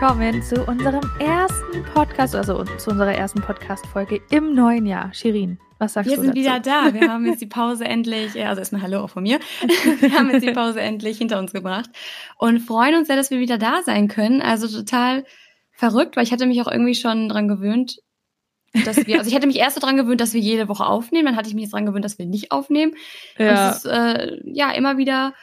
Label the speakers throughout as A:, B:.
A: willkommen zu unserem ersten Podcast, also zu unserer ersten Podcast-Folge im neuen Jahr. Shirin, was sagst
B: wir
A: du?
B: Wir sind wieder da. Wir haben jetzt die Pause endlich, äh, also erstmal Hallo auch von mir. Wir haben jetzt die Pause endlich hinter uns gebracht und freuen uns sehr, dass wir wieder da sein können. Also total verrückt, weil ich hatte mich auch irgendwie schon dran gewöhnt, dass wir, also ich hätte mich erst so dran gewöhnt, dass wir jede Woche aufnehmen, dann hatte ich mich jetzt dran gewöhnt, dass wir nicht aufnehmen. Ja. Und es ist äh, ja immer wieder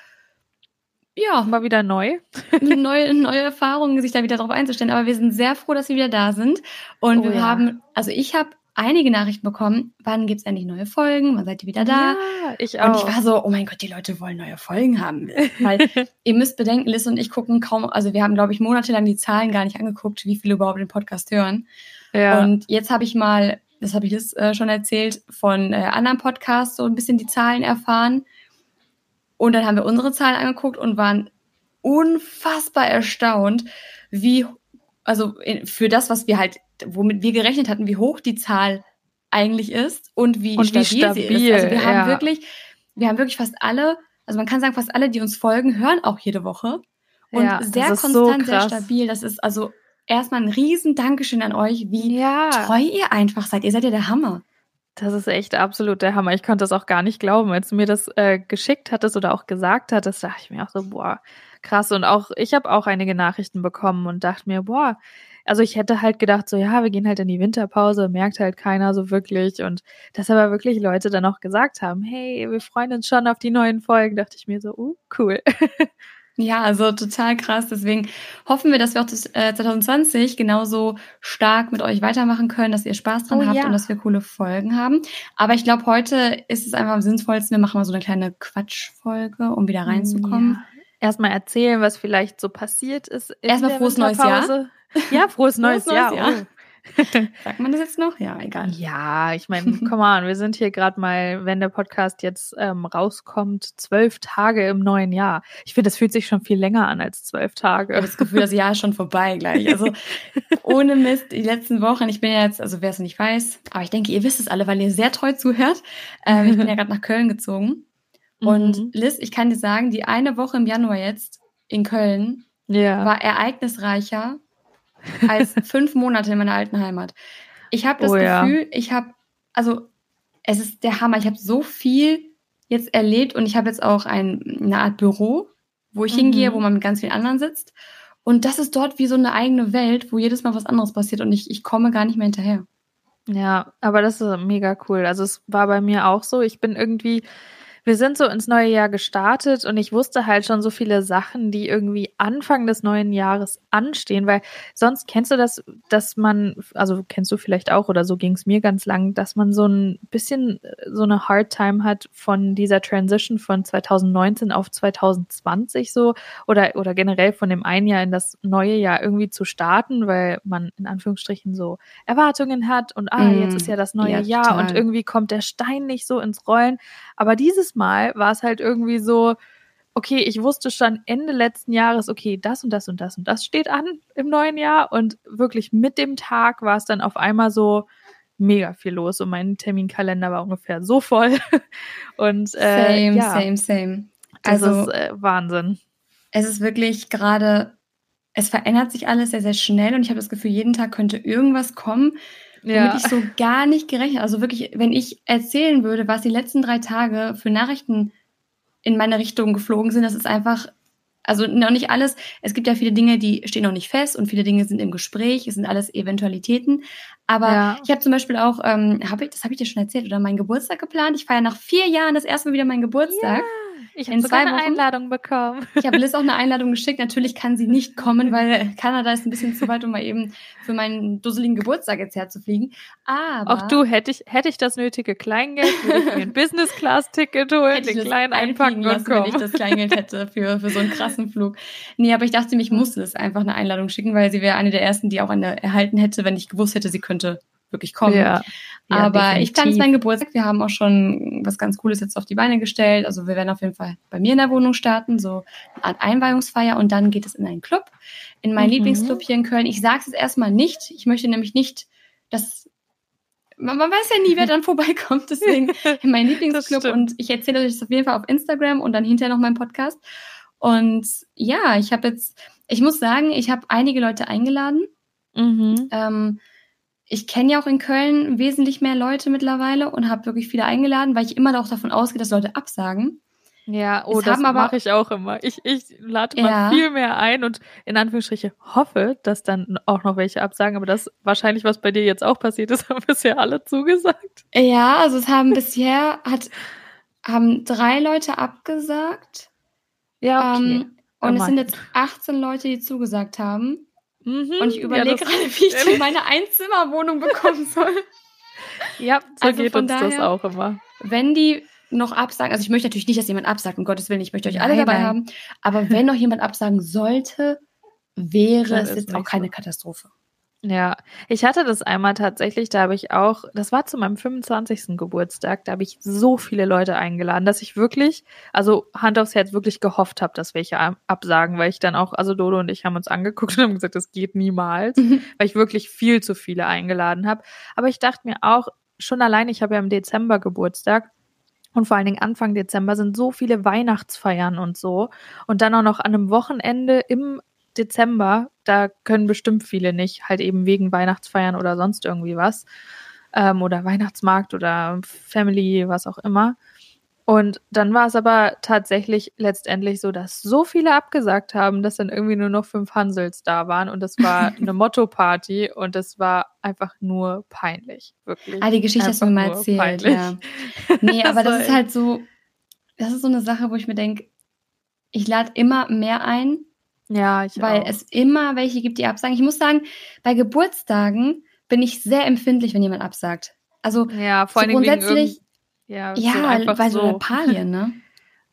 A: ja, mal wieder neu.
B: neue, neue Erfahrungen, sich da wieder drauf einzustellen. Aber wir sind sehr froh, dass wir wieder da sind. Und oh, wir ja. haben, also ich habe einige Nachrichten bekommen, wann gibt's endlich neue Folgen, wann seid ihr wieder da?
A: Ja, ich auch.
B: Und ich war so, oh mein Gott, die Leute wollen neue Folgen haben. Weil ihr müsst bedenken, Liz und ich gucken kaum, also wir haben, glaube ich, monatelang die Zahlen gar nicht angeguckt, wie viele überhaupt den Podcast hören. Ja. Und jetzt habe ich mal, das habe ich Liz äh, schon erzählt, von äh, anderen Podcasts so ein bisschen die Zahlen erfahren. Und dann haben wir unsere Zahlen angeguckt und waren unfassbar erstaunt, wie, also für das, was wir halt, womit wir gerechnet hatten, wie hoch die Zahl eigentlich ist und wie,
A: und stabil, wie stabil,
B: sie ist. Also wir haben ja. wirklich, wir haben wirklich fast alle, also man kann sagen, fast alle, die uns folgen, hören auch jede Woche. Und ja, sehr konstant, so sehr stabil. Das ist also erstmal ein riesen Dankeschön an euch, wie ja. treu ihr einfach seid. Ihr seid ja der Hammer.
A: Das ist echt absolut der Hammer. Ich konnte das auch gar nicht glauben. Als du mir das äh, geschickt hattest oder auch gesagt hattest, dachte ich mir auch so, boah, krass. Und auch, ich habe auch einige Nachrichten bekommen und dachte mir, boah, also ich hätte halt gedacht, so ja, wir gehen halt in die Winterpause, merkt halt keiner so wirklich. Und dass aber wirklich Leute dann auch gesagt haben, hey, wir freuen uns schon auf die neuen Folgen, dachte ich mir so, uh, cool.
B: Ja, also total krass. Deswegen hoffen wir, dass wir auch das, äh, 2020 genauso stark mit euch weitermachen können, dass ihr Spaß dran oh, habt ja. und dass wir coole Folgen haben. Aber ich glaube, heute ist es einfach am sinnvollsten, wir machen mal so eine kleine Quatschfolge, um wieder reinzukommen. Ja.
A: Erstmal erzählen, was vielleicht so passiert ist.
B: Erstmal frohes neues Jahr.
A: Ja, frohes neues, frohes neues Jahr. Jahr. Oh.
B: Sagt man das jetzt noch? Ja, egal.
A: Ja, ich meine, komm on, wir sind hier gerade mal, wenn der Podcast jetzt ähm, rauskommt, zwölf Tage im neuen Jahr. Ich finde, das fühlt sich schon viel länger an als zwölf Tage. Ich
B: habe das Gefühl, das Jahr ist schon vorbei gleich. Also ohne Mist, die letzten Wochen, ich bin ja jetzt, also wer es nicht weiß, aber ich denke, ihr wisst es alle, weil ihr sehr treu zuhört. Ähm, ich bin ja gerade nach Köln gezogen. Und mhm. Liz, ich kann dir sagen, die eine Woche im Januar jetzt in Köln ja. war ereignisreicher als fünf Monate in meiner alten Heimat. Ich habe das oh, Gefühl, ja. ich habe, also es ist der Hammer. Ich habe so viel jetzt erlebt und ich habe jetzt auch ein, eine Art Büro, wo ich mhm. hingehe, wo man mit ganz vielen anderen sitzt. Und das ist dort wie so eine eigene Welt, wo jedes Mal was anderes passiert und ich, ich komme gar nicht mehr hinterher.
A: Ja, aber das ist mega cool. Also es war bei mir auch so. Ich bin irgendwie wir sind so ins neue Jahr gestartet und ich wusste halt schon so viele Sachen, die irgendwie Anfang des neuen Jahres anstehen, weil sonst kennst du das, dass man, also kennst du vielleicht auch oder so ging es mir ganz lang, dass man so ein bisschen so eine Hard Time hat von dieser Transition von 2019 auf 2020 so oder, oder generell von dem einen Jahr in das neue Jahr irgendwie zu starten, weil man in Anführungsstrichen so Erwartungen hat und ah, jetzt mm, ist ja das neue ja, Jahr total. und irgendwie kommt der Stein nicht so ins Rollen. Aber dieses Mal war es halt irgendwie so, okay, ich wusste schon Ende letzten Jahres, okay, das und das und das und das steht an im neuen Jahr und wirklich mit dem Tag war es dann auf einmal so mega viel los und mein Terminkalender war ungefähr so voll und
B: äh, same, ja, same, same.
A: Also das ist äh, Wahnsinn.
B: Es ist wirklich gerade, es verändert sich alles sehr, sehr schnell und ich habe das Gefühl, jeden Tag könnte irgendwas kommen, womit ich so gar nicht gerechnet. Also wirklich, wenn ich erzählen würde, was die letzten drei Tage für Nachrichten in meine Richtung geflogen sind, das ist einfach, also noch nicht alles. Es gibt ja viele Dinge, die stehen noch nicht fest und viele Dinge sind im Gespräch. Es sind alles Eventualitäten. Aber ja. ich habe zum Beispiel auch, ähm, hab ich, das habe ich dir schon erzählt, oder meinen Geburtstag geplant. Ich feiere nach vier Jahren das erste Mal wieder meinen Geburtstag. Ja.
A: Ich habe sogar eine Einladung bekommen.
B: Ich habe Liz auch eine Einladung geschickt. Natürlich kann sie nicht kommen, weil Kanada ist ein bisschen zu weit, um mal eben für meinen dusseligen Geburtstag jetzt herzufliegen. Aber
A: auch du hätte ich hätte ich das nötige Kleingeld, würde ich mir ein Business Class Ticket holen, den kleinen einpacken lassen, und kommen.
B: wenn ich das Kleingeld hätte für für so einen krassen Flug. Nee, aber ich dachte ich musste es einfach eine Einladung schicken, weil sie wäre eine der ersten, die auch eine erhalten hätte, wenn ich gewusst hätte, sie könnte wirklich kommen. Ja. Ja, Aber definitiv. ich plane meinen Geburtstag. Wir haben auch schon was ganz Cooles jetzt auf die Beine gestellt. Also wir werden auf jeden Fall bei mir in der Wohnung starten, so eine Einweihungsfeier und dann geht es in einen Club, in meinen mhm. Lieblingsclub hier in Köln. Ich sage es jetzt erstmal nicht. Ich möchte nämlich nicht, dass man, man, weiß ja nie, wer dann vorbeikommt. Deswegen mein Lieblingsclub und ich erzähle euch das auf jeden Fall auf Instagram und dann hinterher noch meinen Podcast. Und ja, ich habe jetzt, ich muss sagen, ich habe einige Leute eingeladen. Mhm. Ähm, ich kenne ja auch in Köln wesentlich mehr Leute mittlerweile und habe wirklich viele eingeladen, weil ich immer auch davon ausgehe, dass Leute absagen.
A: Ja, oh, es das mache ich auch immer. Ich, ich lade ja. viel mehr ein und in Anführungsstriche hoffe, dass dann auch noch welche absagen, aber das wahrscheinlich, was bei dir jetzt auch passiert ist, haben bisher alle zugesagt.
B: Ja, also es haben bisher hat, haben drei Leute abgesagt. Ja, okay. Ähm, und oh es sind jetzt 18 Leute, die zugesagt haben. Mhm, und ich überlege ja, gerade, wie ich denn meine Einzimmerwohnung bekommen soll.
A: Ja, so also geht uns daher, das auch immer.
B: Wenn die noch absagen, also ich möchte natürlich nicht, dass jemand absagt, um Gottes Willen, ich möchte euch alle nein, dabei nein. haben, aber wenn noch jemand absagen sollte, wäre das es jetzt auch keine so. Katastrophe.
A: Ja, ich hatte das einmal tatsächlich, da habe ich auch, das war zu meinem 25. Geburtstag, da habe ich so viele Leute eingeladen, dass ich wirklich, also Hand aufs Herz, wirklich gehofft habe, dass welche absagen, weil ich dann auch, also Dodo und ich haben uns angeguckt und haben gesagt, das geht niemals, mhm. weil ich wirklich viel zu viele eingeladen habe. Aber ich dachte mir auch, schon allein, ich habe ja im Dezember Geburtstag, und vor allen Dingen Anfang Dezember sind so viele Weihnachtsfeiern und so. Und dann auch noch an einem Wochenende im Dezember, da können bestimmt viele nicht, halt eben wegen Weihnachtsfeiern oder sonst irgendwie was. Ähm, oder Weihnachtsmarkt oder Family, was auch immer. Und dann war es aber tatsächlich letztendlich so, dass so viele abgesagt haben, dass dann irgendwie nur noch fünf Hansels da waren. Und das war eine Motto-Party und das war einfach nur peinlich. Wirklich.
B: Ah, die Geschichte hast du mir mal erzählt, peinlich. ja. Nee, aber das ist halt so, das ist so eine Sache, wo ich mir denke, ich lade immer mehr ein.
A: Ja, ich
B: Weil
A: auch.
B: es immer welche gibt, die absagen. Ich muss sagen, bei Geburtstagen bin ich sehr empfindlich, wenn jemand absagt. Also
A: ja, vor so grundsätzlich
B: ja, ja so weil so Lappalien, ne?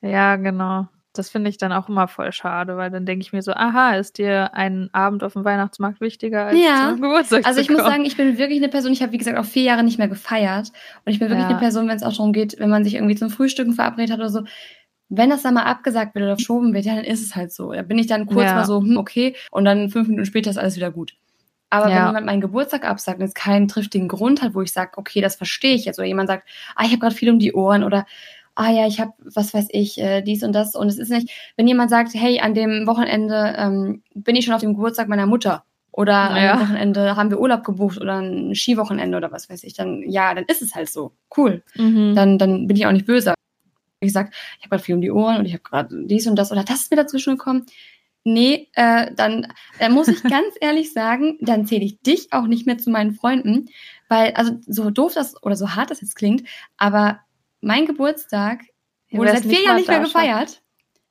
A: ja, genau. Das finde ich dann auch immer voll schade, weil dann denke ich mir so, aha, ist dir ein Abend auf dem Weihnachtsmarkt wichtiger als ja. zum Geburtstag
B: Also ich muss sagen, ich bin wirklich eine Person, ich habe wie gesagt auch vier Jahre nicht mehr gefeiert und ich bin wirklich ja. eine Person, wenn es auch darum geht, wenn man sich irgendwie zum Frühstücken verabredet hat oder so, wenn das dann mal abgesagt wird oder verschoben wird, ja, dann ist es halt so. Da bin ich dann kurz ja. mal so, hm, okay, und dann fünf Minuten später ist alles wieder gut. Aber ja. wenn jemand meinen Geburtstag absagt und es keinen triftigen Grund hat, wo ich sage, okay, das verstehe ich jetzt, oder jemand sagt, ah, ich habe gerade viel um die Ohren oder ah ja, ich habe, was weiß ich, äh, dies und das. Und es ist nicht, wenn jemand sagt, hey, an dem Wochenende ähm, bin ich schon auf dem Geburtstag meiner Mutter oder ja. am Wochenende haben wir Urlaub gebucht oder ein Skiwochenende oder was weiß ich, dann ja, dann ist es halt so. Cool. Mhm. Dann, dann bin ich auch nicht böse. Ich sag, ich habe gerade viel um die Ohren und ich habe gerade dies und das oder das ist mir dazwischen gekommen nee, äh, dann äh, muss ich ganz ehrlich sagen, dann zähle ich dich auch nicht mehr zu meinen Freunden, weil, also so doof das oder so hart das jetzt klingt, aber mein Geburtstag wurde seit vier Jahren nicht mehr gefeiert.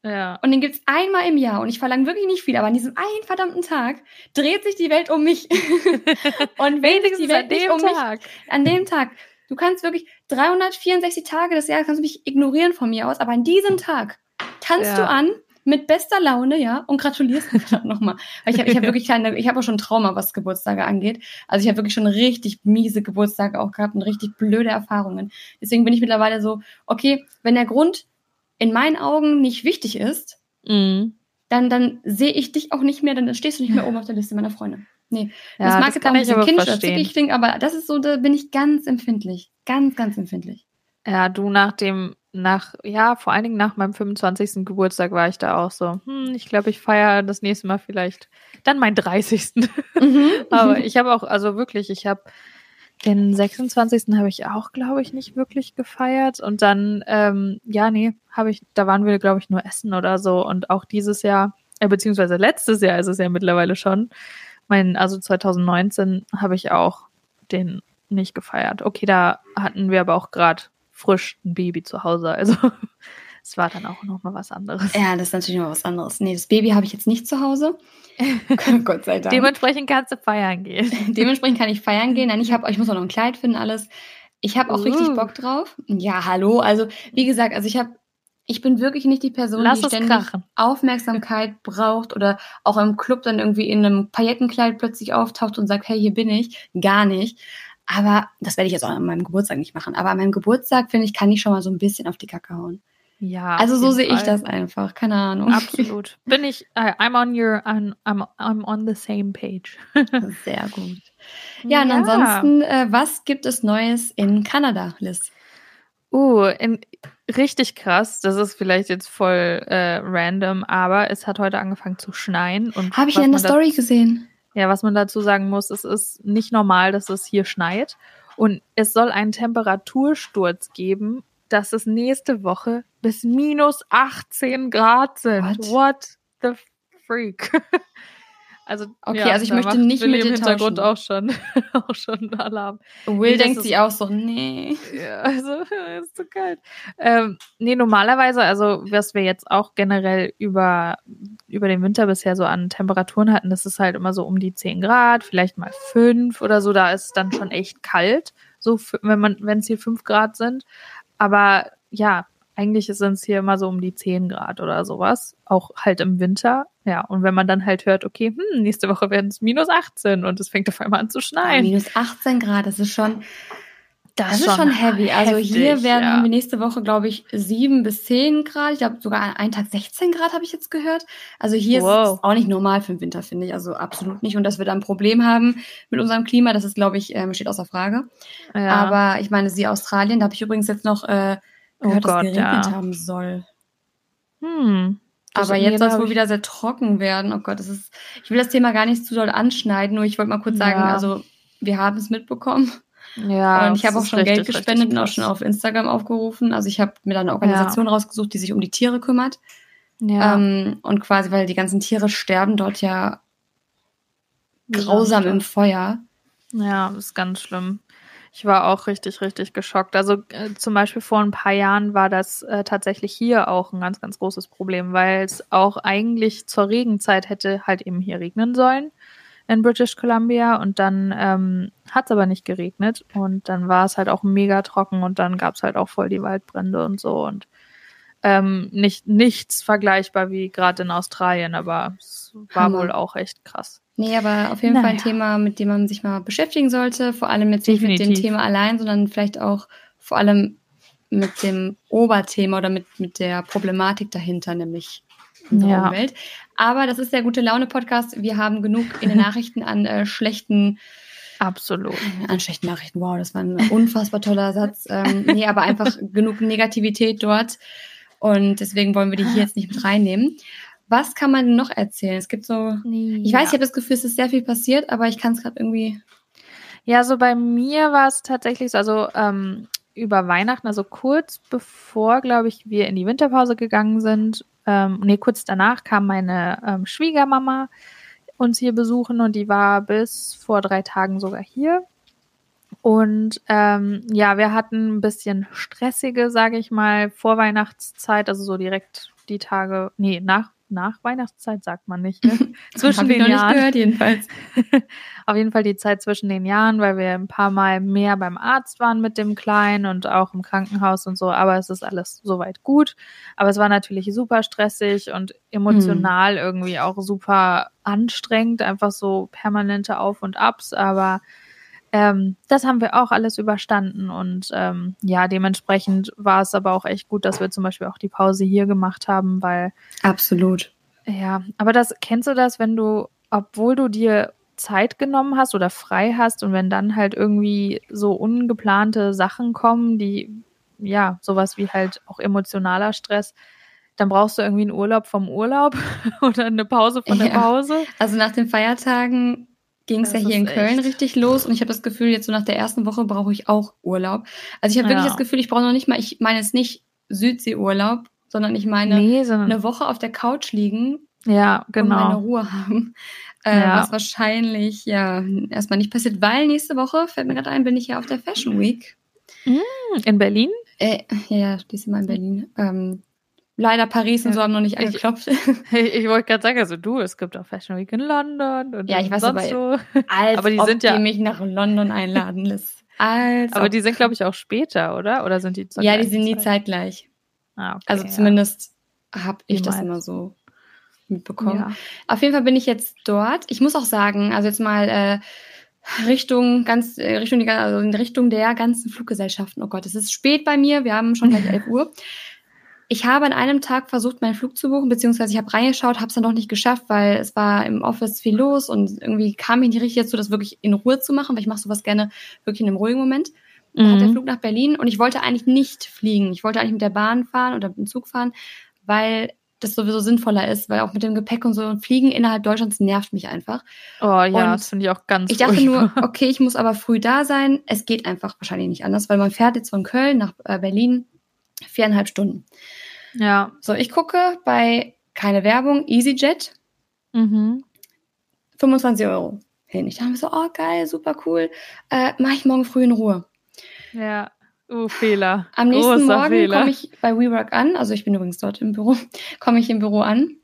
B: Ja. Und den gibt's einmal im Jahr und ich verlange wirklich nicht viel, aber an diesem einen verdammten Tag dreht sich die Welt um mich. und sich die Welt nicht um Tag. mich, an dem Tag, du kannst wirklich 364 Tage des Jahres kannst du mich ignorieren von mir aus, aber an diesem Tag tanzt ja. du an, mit bester Laune, ja, und gratulierst mir dann nochmal. Weil ich habe ich hab wirklich keine, ich habe auch schon Trauma, was Geburtstage angeht. Also ich habe wirklich schon richtig miese Geburtstage auch gehabt und richtig blöde Erfahrungen. Deswegen bin ich mittlerweile so, okay, wenn der Grund in meinen Augen nicht wichtig ist, mhm. dann, dann sehe ich dich auch nicht mehr, dann stehst du nicht mehr oben auf der Liste meiner Freunde. Nee, ja, das mag jetzt auch ein bisschen zickig klingen, aber das ist so, da bin ich ganz empfindlich. Ganz, ganz empfindlich.
A: Ja, du nach dem nach, ja, vor allen Dingen nach meinem 25. Geburtstag war ich da auch so, hm, ich glaube, ich feiere das nächste Mal vielleicht dann meinen 30. Mhm. Aber ich habe auch, also wirklich, ich habe den 26. habe ich auch, glaube ich, nicht wirklich gefeiert. Und dann, ähm, ja, nee, habe ich, da waren wir, glaube ich, nur essen oder so. Und auch dieses Jahr, äh, beziehungsweise letztes Jahr ist es ja mittlerweile schon. Mein, also 2019 habe ich auch den nicht gefeiert. Okay, da hatten wir aber auch gerade frisch ein Baby zu Hause. Also es war dann auch noch mal was anderes.
B: Ja, das ist natürlich noch was anderes. Nee, das Baby habe ich jetzt nicht zu Hause.
A: Gott sei Dank. Dementsprechend kannst du feiern gehen.
B: Dementsprechend kann ich feiern gehen. Nein, ich habe, ich muss auch noch ein Kleid finden, alles. Ich habe auch uh. richtig Bock drauf. Ja, hallo. Also wie gesagt, also ich habe ich bin wirklich nicht die Person, Lass die ständig krachen. Aufmerksamkeit braucht oder auch im Club dann irgendwie in einem Paillettenkleid plötzlich auftaucht und sagt, hey, hier bin ich. Gar nicht. Aber das werde ich jetzt auch an meinem Geburtstag nicht machen. Aber an meinem Geburtstag, finde ich, kann ich schon mal so ein bisschen auf die Kacke hauen.
A: Ja.
B: Also so sehe ich das einfach, keine Ahnung.
A: Absolut. Bin ich, uh, I'm on your, I'm, I'm, I'm on the same page.
B: Sehr gut. Ja, und ansonsten, äh, was gibt es Neues in Kanada, Liz?
A: Uh, in, richtig krass. Das ist vielleicht jetzt voll äh, random, aber es hat heute angefangen zu schneien.
B: Habe ich ja in der Story gesehen.
A: Ja, was man dazu sagen muss, es ist nicht normal, dass es hier schneit. Und es soll einen Temperatursturz geben, dass es nächste Woche bis minus 18 Grad sind. What, What the freak?
B: Also, okay, ja, also ich möchte nicht Willi mit
A: dir im Hintergrund auch schon, auch schon Alarm.
B: Will nee, denkt sich auch so, nee.
A: Ja, also, ist zu kalt. Ähm, nee, normalerweise, also, was wir jetzt auch generell über, über den Winter bisher so an Temperaturen hatten, das ist halt immer so um die 10 Grad, vielleicht mal 5 oder so, da ist es dann schon echt kalt, so, wenn man, wenn es hier 5 Grad sind. Aber, ja, eigentlich sind es hier immer so um die 10 Grad oder sowas, auch halt im Winter. Ja, und wenn man dann halt hört, okay, hm, nächste Woche werden es minus 18 und es fängt auf einmal an zu schneien.
B: Ja, minus 18 Grad, das ist schon, das, das ist schon heavy. Also hier werden ja. wir nächste Woche, glaube ich, 7 bis 10 Grad. Ich glaube sogar einen Tag 16 Grad habe ich jetzt gehört. Also hier wow. ist es auch nicht normal für den Winter, finde ich. Also absolut nicht. Und dass wir da ein Problem haben mit unserem Klima, das ist, glaube ich, ähm, steht außer Frage. Ja. Aber ich meine, sie Australien, da habe ich übrigens jetzt noch äh, gehört, oh Gott, dass geregnet ja. haben soll.
A: Hm.
B: Aber jetzt soll es wohl wieder sehr trocken werden. Oh Gott, das ist. Ich will das Thema gar nicht zu doll anschneiden, nur ich wollte mal kurz sagen, ja. also wir haben es mitbekommen.
A: Ja.
B: Und ich habe auch schon richtig, Geld gespendet und auch schon auf Instagram aufgerufen. Also ich habe mir da eine Organisation ja. rausgesucht, die sich um die Tiere kümmert. Ja. Ähm, und quasi, weil die ganzen Tiere sterben dort ja grausam im Feuer.
A: Ja, das ist ganz schlimm. Ich war auch richtig, richtig geschockt. Also äh, zum Beispiel vor ein paar Jahren war das äh, tatsächlich hier auch ein ganz, ganz großes Problem, weil es auch eigentlich zur Regenzeit hätte halt eben hier regnen sollen in British Columbia und dann ähm, hat es aber nicht geregnet und dann war es halt auch mega trocken und dann gab es halt auch voll die Waldbrände und so und ähm, nicht nichts vergleichbar wie gerade in Australien, aber es war Hammer. wohl auch echt krass.
B: Nee, aber auf jeden naja. Fall ein Thema, mit dem man sich mal beschäftigen sollte. Vor allem jetzt nicht mit dem Thema allein, sondern vielleicht auch vor allem mit dem Oberthema oder mit, mit der Problematik dahinter, nämlich unsere ja. Umwelt. Aber das ist der gute Laune-Podcast. Wir haben genug in den Nachrichten an äh, schlechten
A: Absolut.
B: An schlechten Nachrichten. Wow, das war ein unfassbar toller Satz. Ähm, nee, aber einfach genug Negativität dort. Und deswegen wollen wir die hier jetzt nicht mit reinnehmen. Was kann man noch erzählen? Es gibt so, ja. ich weiß, ich habe das Gefühl, es ist sehr viel passiert, aber ich kann es gerade irgendwie.
A: Ja, so bei mir war es tatsächlich so, also ähm, über Weihnachten, also kurz bevor, glaube ich, wir in die Winterpause gegangen sind, ähm, nee, kurz danach kam meine ähm, Schwiegermama uns hier besuchen und die war bis vor drei Tagen sogar hier. Und ähm, ja, wir hatten ein bisschen stressige, sage ich mal, Vorweihnachtszeit, also so direkt die Tage, nee, nach nach Weihnachtszeit sagt man nicht. Ne?
B: zwischen den Jahren. Gehört, jedenfalls.
A: Auf jeden Fall die Zeit zwischen den Jahren, weil wir ein paar Mal mehr beim Arzt waren mit dem Kleinen und auch im Krankenhaus und so. Aber es ist alles soweit gut. Aber es war natürlich super stressig und emotional mhm. irgendwie auch super anstrengend. Einfach so permanente Auf und Abs. Aber ähm, das haben wir auch alles überstanden und ähm, ja, dementsprechend war es aber auch echt gut, dass wir zum Beispiel auch die Pause hier gemacht haben, weil.
B: Absolut.
A: Ja, aber das, kennst du das, wenn du, obwohl du dir Zeit genommen hast oder frei hast und wenn dann halt irgendwie so ungeplante Sachen kommen, die, ja, sowas wie halt auch emotionaler Stress, dann brauchst du irgendwie einen Urlaub vom Urlaub oder eine Pause von der ja. Pause.
B: Also nach den Feiertagen ging es ja hier in Köln echt. richtig los und ich habe das Gefühl, jetzt so nach der ersten Woche brauche ich auch Urlaub. Also ich habe wirklich ja. das Gefühl, ich brauche noch nicht mal, ich meine jetzt nicht Südseeurlaub, sondern ich meine nee, eine Woche auf der Couch liegen.
A: Ja, genau. Und
B: meine Ruhe haben. Äh, ja. Was wahrscheinlich ja erstmal nicht passiert, weil nächste Woche, fällt mir gerade ein, bin ich ja auf der Fashion Week.
A: Mm, in Berlin?
B: Äh, ja, die ist immer in Berlin. Ähm, Leider Paris und so haben noch nicht angeklopft.
A: Ich, ich wollte gerade sagen, also du, es gibt auch Fashion Week in London und
B: ja, ich weiß
A: sonst
B: aber, so. Als aber die ob sind ja die mich nach London einladen lässt.
A: Als aber die sind glaube ich auch später, oder? Oder sind die
B: Ja, die sind nie zeitgleich. Ah, okay, also zumindest ja. habe ich das immer so mitbekommen. Ja. Auf jeden Fall bin ich jetzt dort. Ich muss auch sagen, also jetzt mal äh, Richtung ganz äh, Richtung die, also in Richtung der ganzen Fluggesellschaften. Oh Gott, es ist spät bei mir. Wir haben schon gleich 11 Uhr. Ich habe an einem Tag versucht, meinen Flug zu buchen, beziehungsweise ich habe reingeschaut, habe es dann noch nicht geschafft, weil es war im Office viel los und irgendwie kam ich nicht richtig dazu, das wirklich in Ruhe zu machen, weil ich mache sowas gerne wirklich in einem ruhigen Moment. Dann mhm. hat der Flug nach Berlin und ich wollte eigentlich nicht fliegen. Ich wollte eigentlich mit der Bahn fahren oder mit dem Zug fahren, weil das sowieso sinnvoller ist, weil auch mit dem Gepäck und so und Fliegen innerhalb Deutschlands nervt mich einfach.
A: Oh ja, und das finde ich auch ganz
B: Ich dachte furchtbar. nur, okay, ich muss aber früh da sein. Es geht einfach wahrscheinlich nicht anders, weil man fährt jetzt von Köln nach äh, Berlin viereinhalb Stunden.
A: Ja.
B: So, ich gucke bei keine Werbung, EasyJet. Mhm. 25 Euro hin. Ich dachte mir so, oh geil, super cool. Äh, Mache ich morgen früh in Ruhe.
A: Ja. Oh, Fehler.
B: Am nächsten Großer Morgen komme ich bei WeWork an. Also ich bin übrigens dort im Büro. Komme ich im Büro an.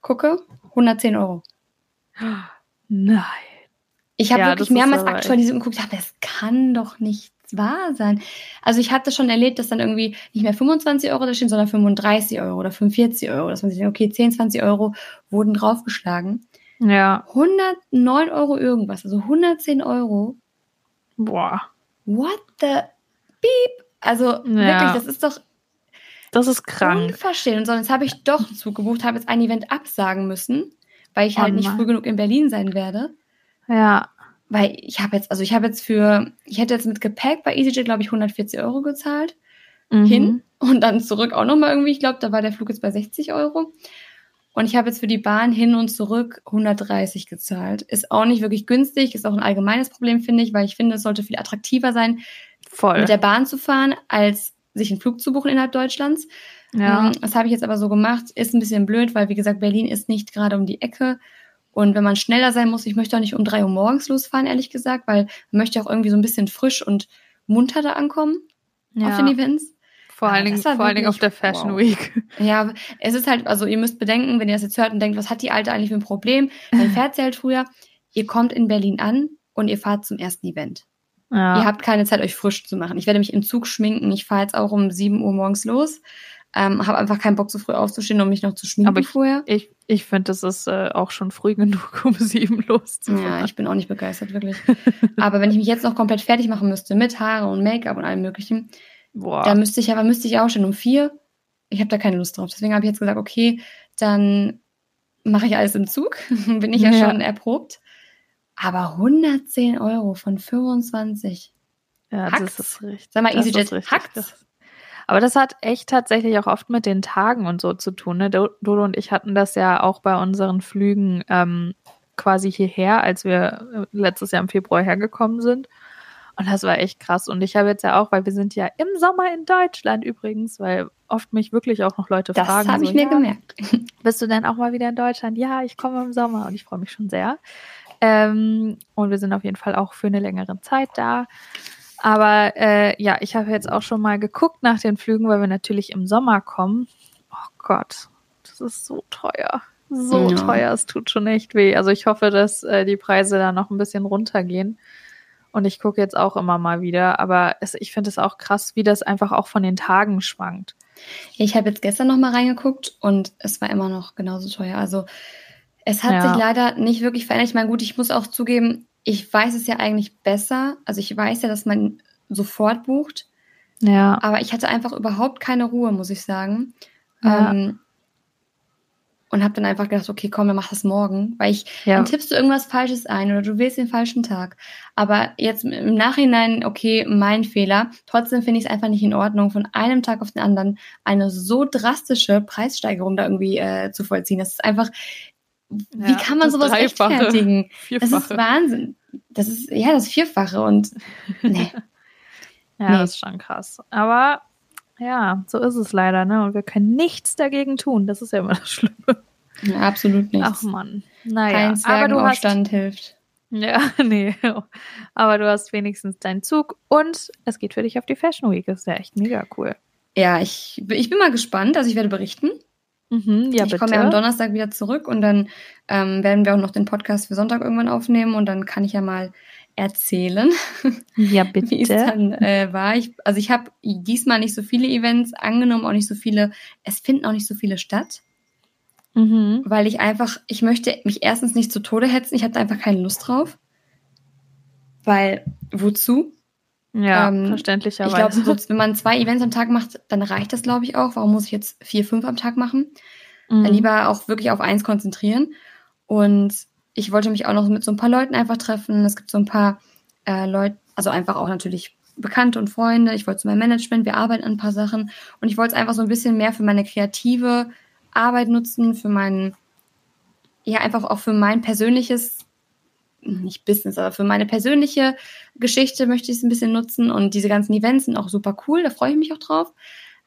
B: Gucke, 110 Euro.
A: Nein.
B: Ich habe ja, wirklich mehrmals aktualisiert und geguckt, dachte, das kann doch nicht wahr sein. Also ich hatte schon erlebt, dass dann irgendwie nicht mehr 25 Euro da stehen, sondern 35 Euro oder 45 Euro. Dass man sich denkt, okay, 10, 20 Euro wurden draufgeschlagen.
A: Ja.
B: 109 Euro irgendwas, also 110 Euro.
A: Boah.
B: What the beep? Also ja. wirklich, das ist doch
A: das ist krank.
B: Unverschämt. Sondern jetzt habe ich doch zugebucht, habe jetzt ein Event absagen müssen, weil ich halt oh nicht früh genug in Berlin sein werde.
A: Ja
B: weil ich habe jetzt, also ich habe jetzt für, ich hätte jetzt mit Gepäck bei EasyJet, glaube ich, 140 Euro gezahlt. Mhm. Hin und dann zurück auch nochmal irgendwie. Ich glaube, da war der Flug jetzt bei 60 Euro. Und ich habe jetzt für die Bahn hin und zurück 130 gezahlt. Ist auch nicht wirklich günstig, ist auch ein allgemeines Problem, finde ich, weil ich finde, es sollte viel attraktiver sein,
A: Voll.
B: mit der Bahn zu fahren, als sich einen Flug zu buchen innerhalb Deutschlands. Ja. Mm, das habe ich jetzt aber so gemacht. Ist ein bisschen blöd, weil, wie gesagt, Berlin ist nicht gerade um die Ecke. Und wenn man schneller sein muss, ich möchte auch nicht um drei Uhr morgens losfahren, ehrlich gesagt, weil man möchte auch irgendwie so ein bisschen frisch und munter da ankommen ja. auf den Events.
A: Vor allen, Dingen, vor allen Dingen auf der Fashion wow. Week.
B: Ja, es ist halt, also ihr müsst bedenken, wenn ihr das jetzt hört und denkt, was hat die Alte eigentlich für ein Problem, dann fährt sie halt früher. Ihr kommt in Berlin an und ihr fahrt zum ersten Event. Ja. Ihr habt keine Zeit, euch frisch zu machen. Ich werde mich im Zug schminken. Ich fahre jetzt auch um 7 Uhr morgens los. Ähm, habe einfach keinen Bock, so früh aufzustehen, um mich noch zu schminken
A: Aber ich,
B: vorher.
A: Ich, ich finde, das ist äh, auch schon früh genug, um sieben loszufahren.
B: Ja, ich bin auch nicht begeistert, wirklich. aber wenn ich mich jetzt noch komplett fertig machen müsste mit Haare und Make-up und allem möglichen, Boah. dann müsste ich aber müsste ich auch schon um vier. Ich habe da keine Lust drauf. Deswegen habe ich jetzt gesagt, okay, dann mache ich alles im Zug. bin ich ja, ja, schon erprobt. Aber 110 Euro von 25.
A: Ja, Hacks. das ist richtig.
B: Sag mal, EasyJet, hackt's?
A: Aber das hat echt tatsächlich auch oft mit den Tagen und so zu tun. Ne? Dodo und ich hatten das ja auch bei unseren Flügen ähm, quasi hierher, als wir äh, letztes Jahr im Februar hergekommen sind. Und das war echt krass. Und ich habe jetzt ja auch, weil wir sind ja im Sommer in Deutschland übrigens, weil oft mich wirklich auch noch Leute
B: das
A: fragen.
B: Das habe
A: so,
B: ich mir
A: ja,
B: gemerkt.
A: Bist du denn auch mal wieder in Deutschland? Ja, ich komme im Sommer und ich freue mich schon sehr. Ähm, und wir sind auf jeden Fall auch für eine längere Zeit da. Aber äh, ja, ich habe jetzt auch schon mal geguckt nach den Flügen, weil wir natürlich im Sommer kommen. Oh Gott, das ist so teuer. So ja. teuer, es tut schon echt weh. Also ich hoffe, dass äh, die Preise da noch ein bisschen runtergehen. Und ich gucke jetzt auch immer mal wieder. Aber es, ich finde es auch krass, wie das einfach auch von den Tagen schwankt.
B: Ich habe jetzt gestern noch mal reingeguckt und es war immer noch genauso teuer. Also es hat ja. sich leider nicht wirklich verändert. Ich meine, gut, ich muss auch zugeben, ich weiß es ja eigentlich besser. Also ich weiß ja, dass man sofort bucht.
A: Ja.
B: Aber ich hatte einfach überhaupt keine Ruhe, muss ich sagen. Ja. Ähm, und habe dann einfach gedacht, okay, komm, dann mach das morgen, weil ich ja. dann tippst du irgendwas Falsches ein oder du wählst den falschen Tag. Aber jetzt im Nachhinein, okay, mein Fehler. Trotzdem finde ich es einfach nicht in Ordnung, von einem Tag auf den anderen eine so drastische Preissteigerung da irgendwie äh, zu vollziehen. Das ist einfach, wie kann man sowas Dreifache, rechtfertigen? Vierfache. Das ist Wahnsinn. Das ist, ja, das Vierfache und nee.
A: ja, nee. das ist schon krass. Aber ja, so ist es leider, ne? Und wir können nichts dagegen tun. Das ist ja immer das Schlimme.
B: Ja, absolut nichts.
A: Ach man. Naja,
B: Kein Zwergenaufstand hast, hilft.
A: Ja, nee. Aber du hast wenigstens deinen Zug und es geht für dich auf die Fashion Week. Das ist ja echt mega cool.
B: Ja, ich, ich bin mal gespannt. Also ich werde berichten.
A: Mhm, ja,
B: ich komme ja am Donnerstag wieder zurück und dann ähm, werden wir auch noch den Podcast für Sonntag irgendwann aufnehmen und dann kann ich ja mal erzählen,
A: ja, bitte.
B: wie es dann äh, war. Ich, also ich habe diesmal nicht so viele Events angenommen, auch nicht so viele, es finden auch nicht so viele statt. Mhm. Weil ich einfach, ich möchte mich erstens nicht zu Tode hetzen, ich habe da einfach keine Lust drauf. Weil, wozu?
A: Ja, ähm, verständlicherweise.
B: Ich glaube, so, wenn man zwei Events am Tag macht, dann reicht das, glaube ich, auch. Warum muss ich jetzt vier, fünf am Tag machen? Mhm. Dann lieber auch wirklich auf eins konzentrieren. Und ich wollte mich auch noch mit so ein paar Leuten einfach treffen. Es gibt so ein paar äh, Leute, also einfach auch natürlich Bekannte und Freunde. Ich wollte zu meinem Management, wir arbeiten an ein paar Sachen. Und ich wollte es einfach so ein bisschen mehr für meine kreative Arbeit nutzen, für mein, ja, einfach auch für mein persönliches, nicht Business, aber für meine persönliche Geschichte möchte ich es ein bisschen nutzen. Und diese ganzen Events sind auch super cool, da freue ich mich auch drauf.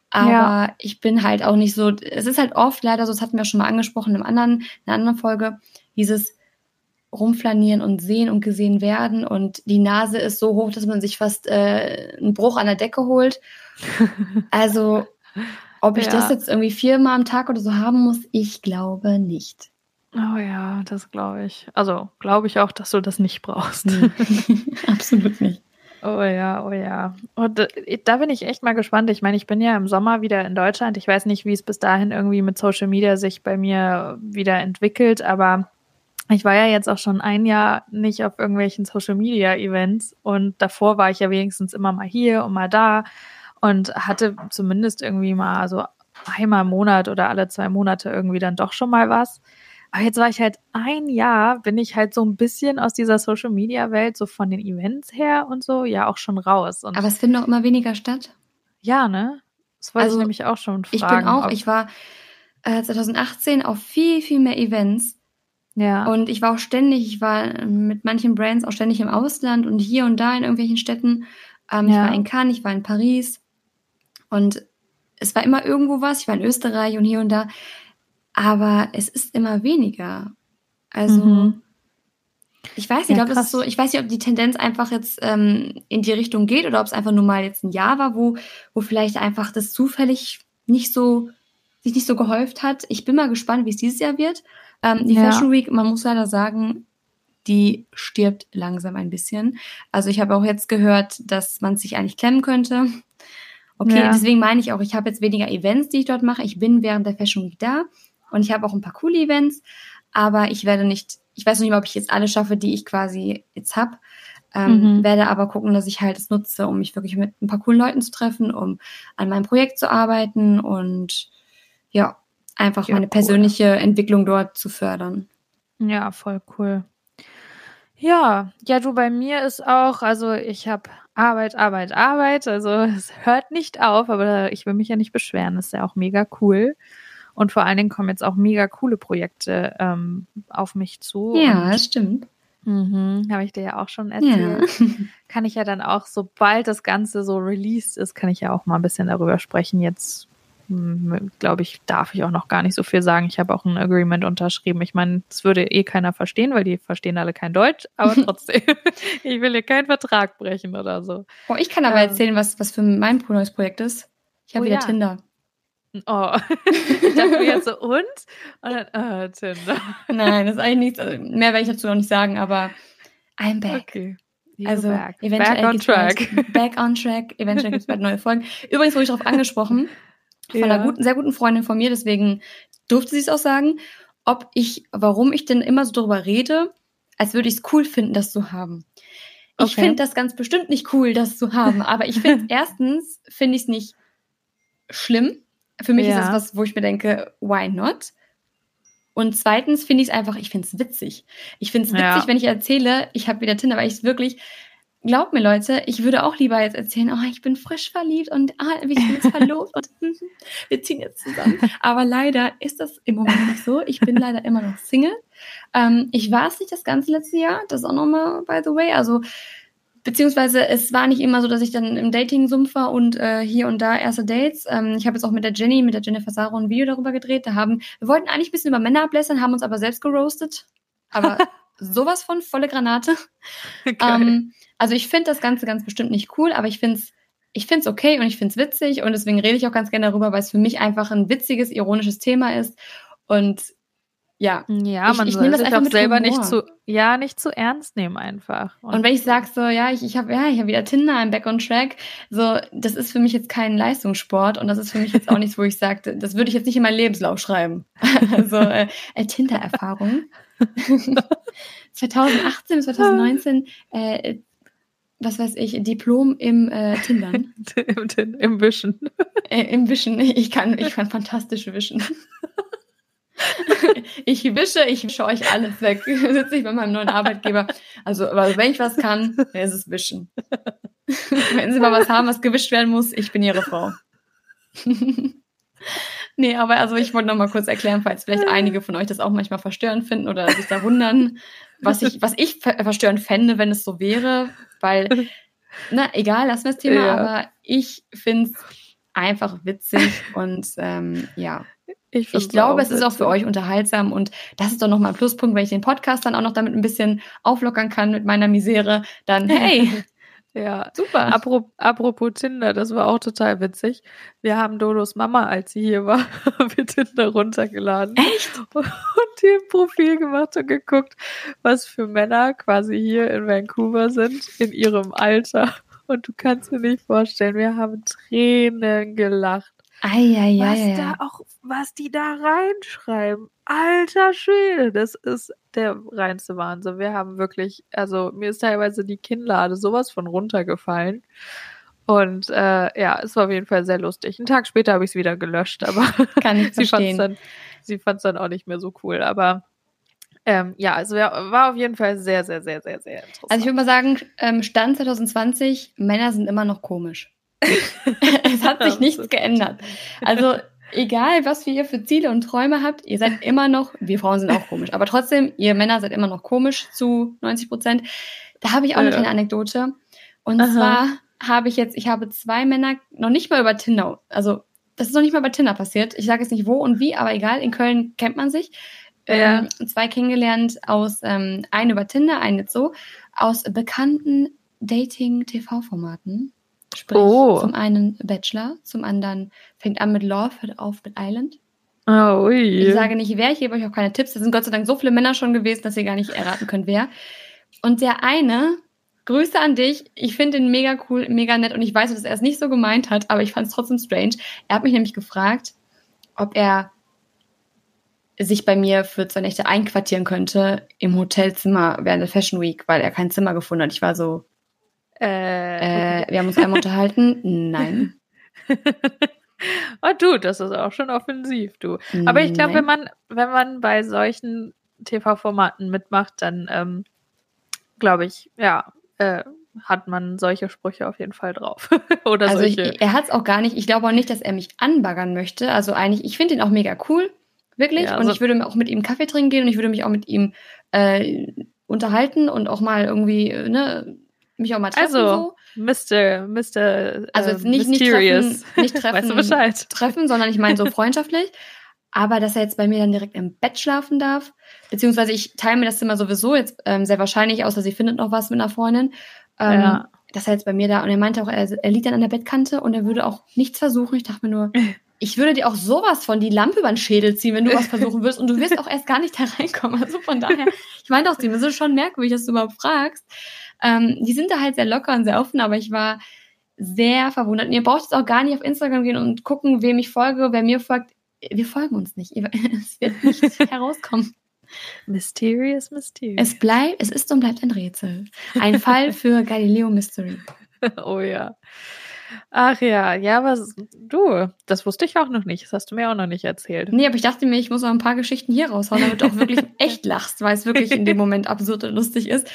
B: Aber ja. ich bin halt auch nicht so, es ist halt oft leider so, das hatten wir schon mal angesprochen in, einem anderen, in einer anderen Folge, dieses rumflanieren und sehen und gesehen werden und die Nase ist so hoch, dass man sich fast äh, einen Bruch an der Decke holt. Also, ob ich ja. das jetzt irgendwie viermal am Tag oder so haben muss, ich glaube nicht.
A: Oh ja, das glaube ich. Also glaube ich auch, dass du das nicht brauchst.
B: Nee. Absolut nicht.
A: Oh ja, oh ja. Und äh, da bin ich echt mal gespannt. Ich meine, ich bin ja im Sommer wieder in Deutschland. Ich weiß nicht, wie es bis dahin irgendwie mit Social Media sich bei mir wieder entwickelt, aber ich war ja jetzt auch schon ein Jahr nicht auf irgendwelchen Social Media Events und davor war ich ja wenigstens immer mal hier und mal da und hatte zumindest irgendwie mal so einmal im Monat oder alle zwei Monate irgendwie dann doch schon mal was. Aber jetzt war ich halt ein Jahr, bin ich halt so ein bisschen aus dieser Social Media Welt, so von den Events her und so, ja auch schon raus. Und
B: Aber es findet auch immer weniger statt.
A: Ja, ne? Das wollte also, ich nämlich auch schon fragen.
B: Ich bin auch, ich war äh, 2018 auf viel, viel mehr Events ja. Und ich war auch ständig, ich war mit manchen Brands auch ständig im Ausland und hier und da in irgendwelchen Städten. Ähm, ja. Ich war in Cannes, ich war in Paris und es war immer irgendwo was. Ich war in Österreich und hier und da. Aber es ist immer weniger. Also, mhm. ich weiß nicht, ja, das ist so, ich weiß nicht, ob die Tendenz einfach jetzt ähm, in die Richtung geht oder ob es einfach nur mal jetzt ein Jahr war, wo, wo vielleicht einfach das zufällig nicht so, sich nicht so gehäuft hat. Ich bin mal gespannt, wie es dieses Jahr wird. Ähm, die ja. Fashion Week, man muss leider sagen, die stirbt langsam ein bisschen. Also ich habe auch jetzt gehört, dass man sich eigentlich klemmen könnte. Okay, ja. deswegen meine ich auch, ich habe jetzt weniger Events, die ich dort mache. Ich bin während der Fashion Week da und ich habe auch ein paar coole Events, aber ich werde nicht, ich weiß noch nicht mal, ob ich jetzt alle schaffe, die ich quasi jetzt habe. Ähm, mhm. Werde aber gucken, dass ich halt es nutze, um mich wirklich mit ein paar coolen Leuten zu treffen, um an meinem Projekt zu arbeiten und ja, einfach ja, meine persönliche cool. Entwicklung dort zu fördern.
A: Ja, voll cool. Ja, ja, du bei mir ist auch, also ich habe Arbeit, Arbeit, Arbeit, also es hört nicht auf, aber ich will mich ja nicht beschweren, das ist ja auch mega cool. Und vor allen Dingen kommen jetzt auch mega coole Projekte ähm, auf mich zu.
B: Ja, das stimmt.
A: Mhm, habe ich dir ja auch schon erzählt. Ja. Kann ich ja dann auch, sobald das Ganze so released ist, kann ich ja auch mal ein bisschen darüber sprechen. Jetzt hm, glaube ich, darf ich auch noch gar nicht so viel sagen. Ich habe auch ein Agreement unterschrieben. Ich meine, das würde eh keiner verstehen, weil die verstehen alle kein Deutsch, aber trotzdem, ich will hier keinen Vertrag brechen oder so.
B: Oh, ich kann aber ähm, erzählen, was, was für mein neues Projekt ist. Ich habe oh, wieder ja. Tinder.
A: Oh, ich dachte jetzt so, und? Und dann, oh, Tinder.
B: Nein, das ist eigentlich nichts. Also, mehr werde ich dazu noch nicht sagen, aber I'm back.
A: Okay.
B: also, back. eventuell back on track. Bald, back on track. Eventuell gibt es bald neue Folgen. Übrigens wurde ich darauf angesprochen, von ja. einer guten, sehr guten Freundin von mir, deswegen durfte sie es auch sagen, ob ich, warum ich denn immer so darüber rede, als würde ich es cool finden, das zu haben. Ich okay. finde das ganz bestimmt nicht cool, das zu haben, aber ich finde erstens finde ich es nicht schlimm. Für mich ja. ist es was, wo ich mir denke, why not? Und zweitens finde ich es einfach, ich finde es witzig. Ich finde es witzig, ja. wenn ich erzähle, ich habe wieder Tinder, weil ich es wirklich glaubt mir, Leute, ich würde auch lieber jetzt erzählen, oh, ich bin frisch verliebt und ah, wir sind jetzt verlobt und wir ziehen jetzt zusammen. Aber leider ist das im Moment nicht so. Ich bin leider immer noch Single. Ähm, ich war es nicht das ganze letzte Jahr, das auch nochmal, by the way. Also, beziehungsweise es war nicht immer so, dass ich dann im Dating-Sumpf war und äh, hier und da erste Dates. Ähm, ich habe jetzt auch mit der Jenny, mit der Jennifer Saro ein Video darüber gedreht. Da haben, wir wollten eigentlich ein bisschen über Männer ablässern, haben uns aber selbst geroastet. Aber sowas von volle Granate. Ähm, also ich finde das Ganze ganz bestimmt nicht cool, aber ich finde es ich find's okay und ich finde es witzig und deswegen rede ich auch ganz gerne darüber, weil es für mich einfach ein witziges, ironisches Thema ist. Und ja,
A: ja ich, man ich nehme das einfach auch selber Humor. nicht zu, ja, nicht zu ernst nehmen einfach.
B: Und, und wenn ich sage so, ja, ich, ich habe ja, ich habe wieder Tinder, I'm back on track, so, das ist für mich jetzt kein Leistungssport und das ist für mich jetzt auch nichts, wo ich sage, das würde ich jetzt nicht in meinen Lebenslauf schreiben. also äh, äh Tinder-Erfahrung. 2018 bis 2019 äh, was weiß ich, Diplom im äh, Tindern.
A: Im, Im Wischen.
B: Äh, Im Wischen. Ich kann, ich kann fantastisch wischen. Ich wische, ich wische euch alles weg. Sitze ich bei meinem neuen Arbeitgeber. Also, aber wenn ich was kann, dann ist es wischen. wenn Sie mal was haben, was gewischt werden muss, ich bin Ihre Frau. nee, aber also ich wollte noch mal kurz erklären, falls vielleicht einige von euch das auch manchmal verstörend finden oder sich da wundern, was ich, was ich verstörend fände, wenn es so wäre, weil, na, egal, lassen wir das Thema, ja. aber ich finde es einfach witzig und ähm, ja. Ich, ich glaube, es ist auch für euch unterhaltsam und das ist doch nochmal ein Pluspunkt, wenn ich den Podcast dann auch noch damit ein bisschen auflockern kann mit meiner Misere, dann hey,
A: ja, super. Apropos, apropos Tinder, das war auch total witzig. Wir haben Dodos Mama, als sie hier war, wir Tinder runtergeladen.
B: Echt?
A: Und ihr Profil gemacht und geguckt, was für Männer quasi hier in Vancouver sind, in ihrem Alter. Und du kannst dir nicht vorstellen, wir haben Tränen gelacht.
B: Ei, ei,
A: was da auch, was die da reinschreiben. Alter Schwede, das ist der reinste Wahnsinn. Wir haben wirklich, also mir ist teilweise die Kinnlade sowas von runtergefallen. Und äh, ja, es war auf jeden Fall sehr lustig. Einen Tag später habe ich es wieder gelöscht, aber
B: Kann ich
A: sie
B: fand
A: es dann, sie dann auch nicht mehr so cool. Aber ähm, ja, also war auf jeden Fall sehr, sehr, sehr, sehr, sehr interessant.
B: Also ich würde mal sagen, ähm, Stand 2020, Männer sind immer noch komisch. es hat sich nichts geändert. Also egal, was ihr für Ziele und Träume habt, ihr seid immer noch, wir Frauen sind auch komisch, aber trotzdem, ihr Männer seid immer noch komisch zu 90 Prozent. Da habe ich auch noch eine Anekdote. Und Aha. zwar habe ich jetzt, ich habe zwei Männer noch nicht mal über Tinder, also das ist noch nicht mal bei Tinder passiert. Ich sage jetzt nicht wo und wie, aber egal, in Köln kennt man sich. Ja. Ähm, zwei kennengelernt aus, ähm, einen über Tinder, einen jetzt so, aus bekannten Dating-TV-Formaten. Sprich, oh. zum einen Bachelor, zum anderen fängt an mit Love, hört auf mit Island.
A: Oh, ui.
B: Ich sage nicht wer, ich gebe euch auch keine Tipps. Da sind Gott sei Dank so viele Männer schon gewesen, dass ihr gar nicht erraten könnt, wer. Und der eine, Grüße an dich. Ich finde ihn mega cool, mega nett und ich weiß, dass er es nicht so gemeint hat, aber ich fand es trotzdem strange. Er hat mich nämlich gefragt, ob er sich bei mir für zwei Nächte einquartieren könnte im Hotelzimmer während der Fashion Week, weil er kein Zimmer gefunden hat. Ich war so, äh, äh, wir haben uns einmal unterhalten. Nein.
A: oh du, das ist auch schon offensiv, du. Aber ich glaube, wenn man, wenn man bei solchen TV-Formaten mitmacht, dann ähm, glaube ich, ja, äh, hat man solche Sprüche auf jeden Fall drauf. Oder
B: also
A: solche.
B: Ich, er hat es auch gar nicht. Ich glaube auch nicht, dass er mich anbaggern möchte. Also eigentlich, ich finde ihn auch mega cool, wirklich. Ja, also und ich würde auch mit ihm Kaffee trinken gehen und ich würde mich auch mit ihm äh, unterhalten und auch mal irgendwie ne, mich auch mal treffen. Also,
A: so. Mr. Mr.
B: Also äh, nicht, nicht treffen, nicht treffen,
A: weißt du Bescheid?
B: treffen, sondern ich meine so freundschaftlich. Aber dass er jetzt bei mir dann direkt im Bett schlafen darf, beziehungsweise ich teile mir das Zimmer sowieso jetzt ähm, sehr wahrscheinlich, außer sie findet noch was mit einer Freundin. Ähm, ja. Dass er jetzt bei mir da, und er meinte auch, er, er liegt dann an der Bettkante und er würde auch nichts versuchen. Ich dachte mir nur, ich würde dir auch sowas von die Lampe über den Schädel ziehen, wenn du was versuchen würdest und du wirst auch erst gar nicht da reinkommen. Also von daher, ich meinte auch, das ist schon merkwürdig, dass du überhaupt fragst. Ähm, die sind da halt sehr locker und sehr offen, aber ich war sehr verwundert. Und ihr braucht jetzt auch gar nicht auf Instagram gehen und gucken, wem ich folge, wer mir folgt. Wir folgen uns nicht. Es wird nicht herauskommen.
A: Mysterious, mysterious.
B: Es bleibt, es ist und bleibt ein Rätsel. Ein Fall für Galileo Mystery.
A: oh ja. Ach ja, ja, was du, das wusste ich auch noch nicht. Das hast du mir auch noch nicht erzählt.
B: Nee, aber ich dachte mir, ich muss noch ein paar Geschichten hier raushauen, damit du auch wirklich echt lachst, weil es wirklich in dem Moment absurd und lustig ist.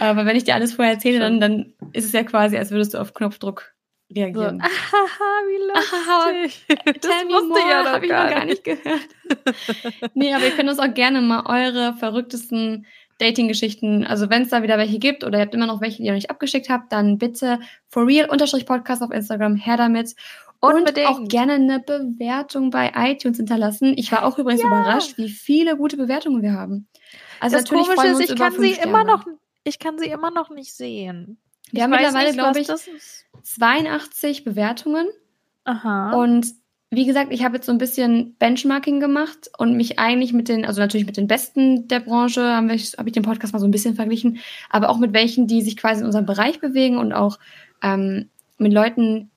B: Aber wenn ich dir alles vorher erzähle, dann, dann ist es ja quasi, als würdest du auf Knopfdruck reagieren.
A: So, ahaha, wie lustig. das wusste ich ja noch
B: gar, ich noch gar nicht gehört. nee, aber ihr könnt uns auch gerne mal eure verrücktesten Dating-Geschichten, also wenn es da wieder welche gibt oder ihr habt immer noch welche, die ihr noch nicht abgeschickt habt, dann bitte for real-podcast auf Instagram, her damit. Und Unbedingt. auch gerne eine Bewertung bei iTunes hinterlassen. Ich war auch übrigens ja. überrascht, wie viele gute Bewertungen wir haben.
A: Also das natürlich Komische ist, ich kann sie Sterne. immer noch, ich kann sie immer noch nicht sehen.
B: Wir ich haben mittlerweile, glaube ich, 82 Bewertungen.
A: Aha.
B: Und wie gesagt, ich habe jetzt so ein bisschen Benchmarking gemacht und mich eigentlich mit den, also natürlich mit den Besten der Branche, habe ich, hab ich den Podcast mal so ein bisschen verglichen, aber auch mit welchen, die sich quasi in unserem Bereich bewegen und auch ähm, mit Leuten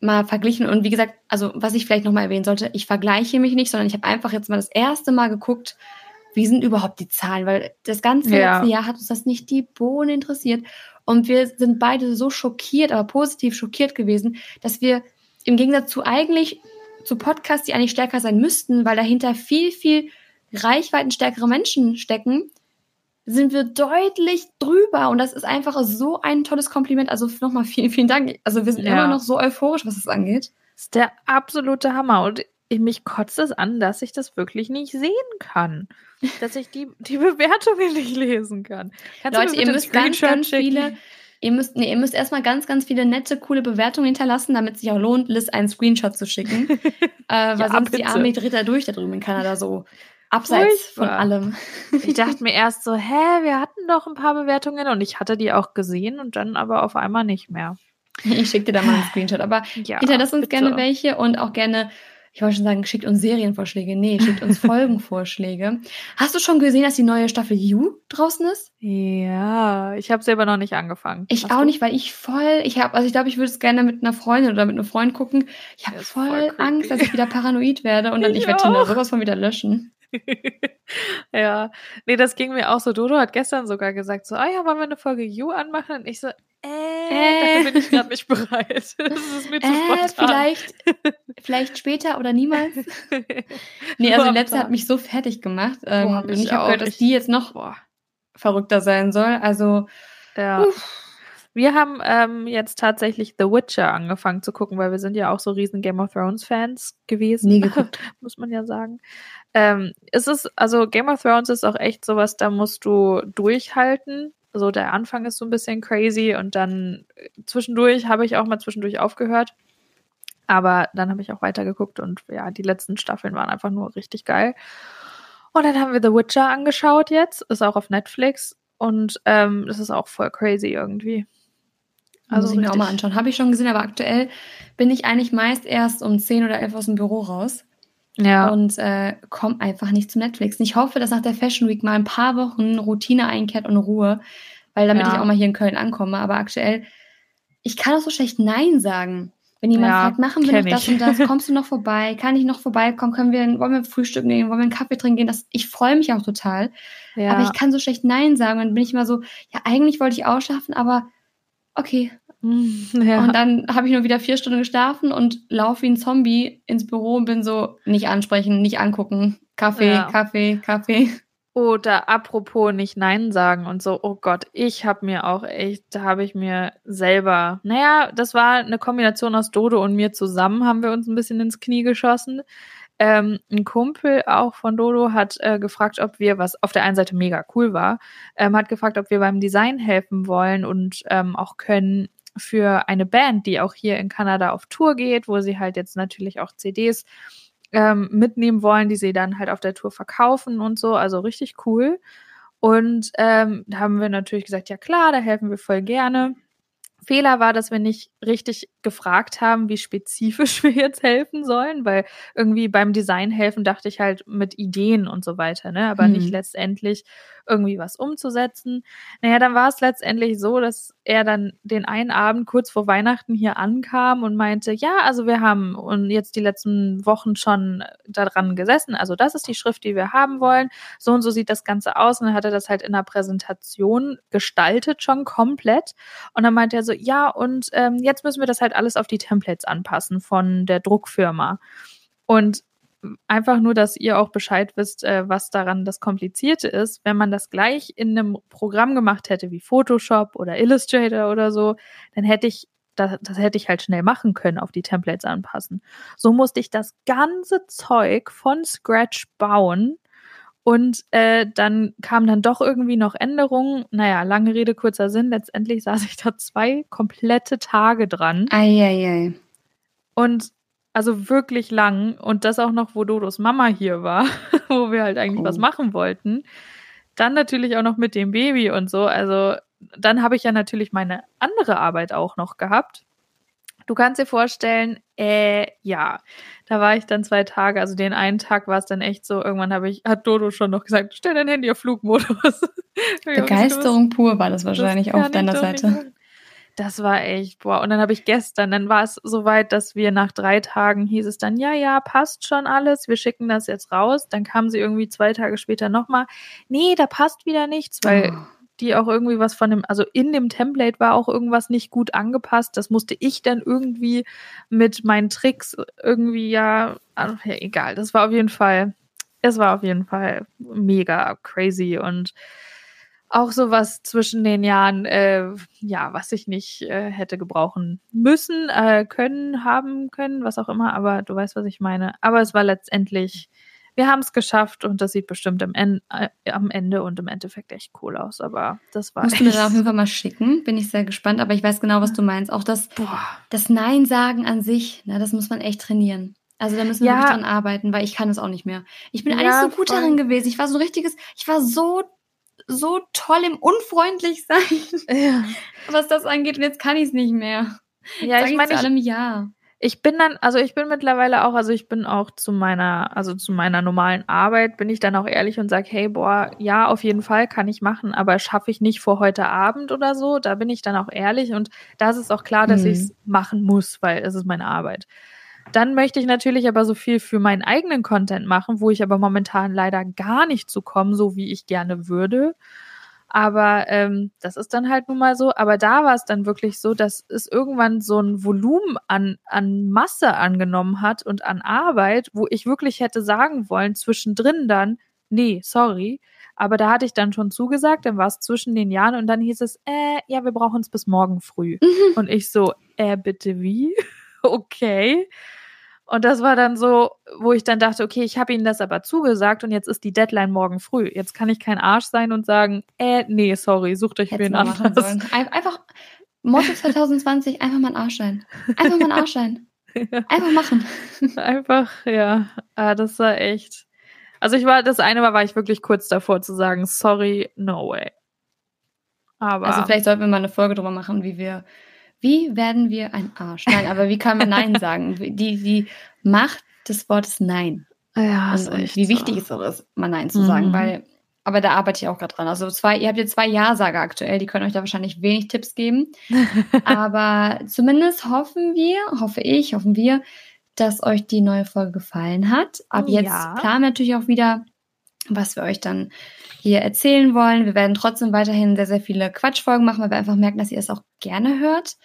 B: mal verglichen. Und wie gesagt, also was ich vielleicht nochmal erwähnen sollte, ich vergleiche mich nicht, sondern ich habe einfach jetzt mal das erste Mal geguckt, wie sind überhaupt die Zahlen? Weil das ganze ja. letzte Jahr hat uns das nicht die Bohne interessiert. Und wir sind beide so schockiert, aber positiv schockiert gewesen, dass wir im Gegensatz zu eigentlich zu Podcasts, die eigentlich stärker sein müssten, weil dahinter viel, viel reichweitenstärkere Menschen stecken, sind wir deutlich drüber. Und das ist einfach so ein tolles Kompliment. Also nochmal vielen, vielen Dank. Also wir sind ja. immer noch so euphorisch, was das angeht.
A: Das ist der absolute Hammer. Und mich kotzt es an, dass ich das wirklich nicht sehen kann. Dass ich die, die Bewertungen nicht lesen kann.
B: Kannst Leute, ihr müsst ganz, ganz viele, ihr müsst, nee, ihr müsst erstmal ganz, ganz viele nette, coole Bewertungen hinterlassen, damit es sich auch lohnt, Liz einen Screenshot zu schicken. äh, weil ja, sonst bitte. die Armee dreht da durch da drüben in Kanada so. Abseits Furchtbar. von allem.
A: Ich dachte mir erst so, hä, wir hatten doch ein paar Bewertungen und ich hatte die auch gesehen und dann aber auf einmal nicht mehr.
B: Ich schicke dir da mal einen Screenshot. Aber ja, hinterlass uns bitte. gerne welche und auch gerne, ich wollte schon sagen, schickt uns Serienvorschläge. Nee, schickt uns Folgenvorschläge. Hast du schon gesehen, dass die neue Staffel You draußen ist?
A: Ja, ich habe selber noch nicht angefangen.
B: Ich Hast auch du? nicht, weil ich voll, ich habe, also ich glaube, ich würde es gerne mit einer Freundin oder mit einem Freund gucken. Ich habe voll, voll Angst, dass ich wieder paranoid werde und dann ich, ich werde Tinder sowas von wieder löschen.
A: ja, nee, das ging mir auch so. Dodo hat gestern sogar gesagt, so, ah ja, wollen wir eine Folge You anmachen? Und ich so, äh, äh. dafür bin ich gerade nicht bereit. Das ist
B: mir zu äh, vielleicht, vielleicht später oder niemals. nee, also die letzte hat mich so fertig gemacht. Ähm, Boah, und ich habe gehört, dass die jetzt noch boah. verrückter sein soll. Also,
A: ja. Uff. Wir haben ähm, jetzt tatsächlich The Witcher angefangen zu gucken, weil wir sind ja auch so riesen Game of Thrones Fans gewesen.
B: Nie geguckt.
A: muss man ja sagen. Ähm, es ist, also Game of Thrones ist auch echt sowas, da musst du durchhalten. Also der Anfang ist so ein bisschen crazy und dann äh, zwischendurch habe ich auch mal zwischendurch aufgehört. Aber dann habe ich auch weitergeguckt und ja, die letzten Staffeln waren einfach nur richtig geil. Und dann haben wir The Witcher angeschaut jetzt, ist auch auf Netflix und ähm, das ist auch voll crazy irgendwie.
B: Also Muss ich mir auch mal anschauen. Habe ich schon gesehen, aber aktuell bin ich eigentlich meist erst um 10 oder 11 aus dem Büro raus. Ja. Und äh, komme einfach nicht zum Netflix. ich hoffe, dass nach der Fashion Week mal ein paar Wochen Routine einkehrt und Ruhe, weil damit ja. ich auch mal hier in Köln ankomme. Aber aktuell, ich kann auch so schlecht Nein sagen. Wenn jemand ja, fragt, machen wir noch das und das, kommst du noch vorbei? Kann ich noch vorbeikommen? Können wir, wollen wir frühstücken gehen? Wollen wir einen Kaffee trinken gehen? Das, ich freue mich auch total. Ja. Aber ich kann so schlecht Nein sagen. Und dann bin ich immer so, ja, eigentlich wollte ich ausschlafen, aber okay, Ja. Und dann habe ich nur wieder vier Stunden geschlafen und laufe wie ein Zombie ins Büro und bin so, nicht ansprechen, nicht angucken. Kaffee, ja. Kaffee, Kaffee.
A: Oder apropos nicht Nein sagen und so, oh Gott, ich habe mir auch echt, da habe ich mir selber, naja, das war eine Kombination aus Dodo und mir zusammen, haben wir uns ein bisschen ins Knie geschossen. Ähm, ein Kumpel auch von Dodo hat äh, gefragt, ob wir, was auf der einen Seite mega cool war, ähm, hat gefragt, ob wir beim Design helfen wollen und ähm, auch können für eine Band, die auch hier in Kanada auf Tour geht, wo sie halt jetzt natürlich auch CDs ähm, mitnehmen wollen, die sie dann halt auf der Tour verkaufen und so. Also richtig cool. Und ähm, da haben wir natürlich gesagt, ja klar, da helfen wir voll gerne. Fehler war, dass wir nicht richtig gefragt haben, wie spezifisch wir jetzt helfen sollen, weil irgendwie beim Design helfen dachte ich halt mit Ideen und so weiter, ne, aber mhm. nicht letztendlich irgendwie was umzusetzen. Naja, dann war es letztendlich so, dass er dann den einen Abend kurz vor Weihnachten hier ankam und meinte, ja, also wir haben und jetzt die letzten Wochen schon daran gesessen. Also das ist die Schrift, die wir haben wollen. So und so sieht das Ganze aus. Und dann hat er das halt in der Präsentation gestaltet schon komplett. Und dann meinte er so, ja, und ähm, jetzt müssen wir das halt alles auf die Templates anpassen von der Druckfirma. Und einfach nur, dass ihr auch Bescheid wisst, äh, was daran das Komplizierte ist. Wenn man das gleich in einem Programm gemacht hätte wie Photoshop oder Illustrator oder so, dann hätte ich das, das hätte ich halt schnell machen können, auf die Templates anpassen. So musste ich das ganze Zeug von Scratch bauen. Und äh, dann kamen dann doch irgendwie noch Änderungen. Naja, lange Rede, kurzer Sinn. Letztendlich saß ich da zwei komplette Tage dran.
B: Eieiei.
A: Und also wirklich lang und das auch noch, wo Dodos Mama hier war, wo wir halt eigentlich oh. was machen wollten. Dann natürlich auch noch mit dem Baby und so. Also dann habe ich ja natürlich meine andere Arbeit auch noch gehabt. Du kannst dir vorstellen, äh, ja, da war ich dann zwei Tage, also den einen Tag war es dann echt so, irgendwann habe ich, hat Dodo schon noch gesagt, stell dein Handy auf Flugmodus.
B: Begeisterung pur war das wahrscheinlich auf deiner Seite
A: Das war echt, boah. Und dann habe ich gestern, dann war es soweit, dass wir nach drei Tagen hieß es dann, ja, ja, passt schon alles, wir schicken das jetzt raus. Dann kam sie irgendwie zwei Tage später nochmal, nee, da passt wieder nichts, weil oh. Die auch irgendwie was von dem, also in dem Template war auch irgendwas nicht gut angepasst. Das musste ich dann irgendwie mit meinen Tricks irgendwie, ja, also, ja egal. Das war auf jeden Fall, es war auf jeden Fall mega crazy und auch sowas zwischen den Jahren, äh, ja, was ich nicht äh, hätte gebrauchen müssen, äh, können, haben können, was auch immer, aber du weißt, was ich meine. Aber es war letztendlich, wir haben es geschafft und das sieht bestimmt am Ende, äh, am Ende und im Endeffekt echt cool aus, aber das war.
B: Musst du mir da auf jeden Fall mal schicken, bin ich sehr gespannt, aber ich weiß genau, was du meinst. Auch das, das Nein sagen an sich, na, das muss man echt trainieren. Also da müssen wir ja. dran arbeiten, weil ich kann es auch nicht mehr. Ich bin ja, eigentlich so gut voll. darin gewesen. Ich war so ein richtiges, ich war so so toll im unfreundlich sein, ja. was das angeht. Und jetzt kann ich es nicht mehr.
A: Ja, ich meine, allem ja. Ich bin dann, also ich bin mittlerweile auch, also ich bin auch zu meiner, also zu meiner normalen Arbeit, bin ich dann auch ehrlich und sage, hey, boah, ja, auf jeden Fall kann ich machen, aber schaffe ich nicht vor heute Abend oder so. Da bin ich dann auch ehrlich und da ist es auch klar, dass mhm. ich es machen muss, weil es ist meine Arbeit. Dann möchte ich natürlich aber so viel für meinen eigenen Content machen, wo ich aber momentan leider gar nicht zu kommen, so wie ich gerne würde. Aber ähm, das ist dann halt nun mal so. Aber da war es dann wirklich so, dass es irgendwann so ein Volumen an, an Masse angenommen hat und an Arbeit, wo ich wirklich hätte sagen wollen, zwischendrin dann, nee, sorry. Aber da hatte ich dann schon zugesagt, dann war es zwischen den Jahren und dann hieß es, äh, ja, wir brauchen es bis morgen früh. Mhm. Und ich so, äh, bitte wie? okay. Und das war dann so, wo ich dann dachte, okay, ich habe ihnen das aber zugesagt und jetzt ist die Deadline morgen früh. Jetzt kann ich kein Arsch sein und sagen, äh, nee, sorry, sucht euch wen anderes.
B: Einfach, Motto 2020, einfach mal ein Arsch sein. Einfach mal ein Arsch sein. Einfach machen.
A: Einfach, ja. Ah, das war echt. Also ich war, das eine war, war ich wirklich kurz davor zu sagen, sorry, no way.
B: Aber. Also vielleicht sollten wir mal eine Folge drüber machen, wie wir wie werden wir ein Arsch? Nein, aber wie kann man Nein sagen? Die, die Macht des Wortes Nein.
A: Ja,
B: und, und wie wichtig es auch ist, mal Nein zu sagen, mhm. weil, aber da arbeite ich auch gerade dran. Also zwei, ihr habt jetzt zwei Ja-Sager aktuell, die können euch da wahrscheinlich wenig Tipps geben. aber zumindest hoffen wir, hoffe ich, hoffen wir, dass euch die neue Folge gefallen hat. Ab jetzt ja. planen wir natürlich auch wieder, was wir euch dann hier erzählen wollen. Wir werden trotzdem weiterhin sehr, sehr viele Quatschfolgen machen, weil wir einfach merken, dass ihr es auch gerne hört.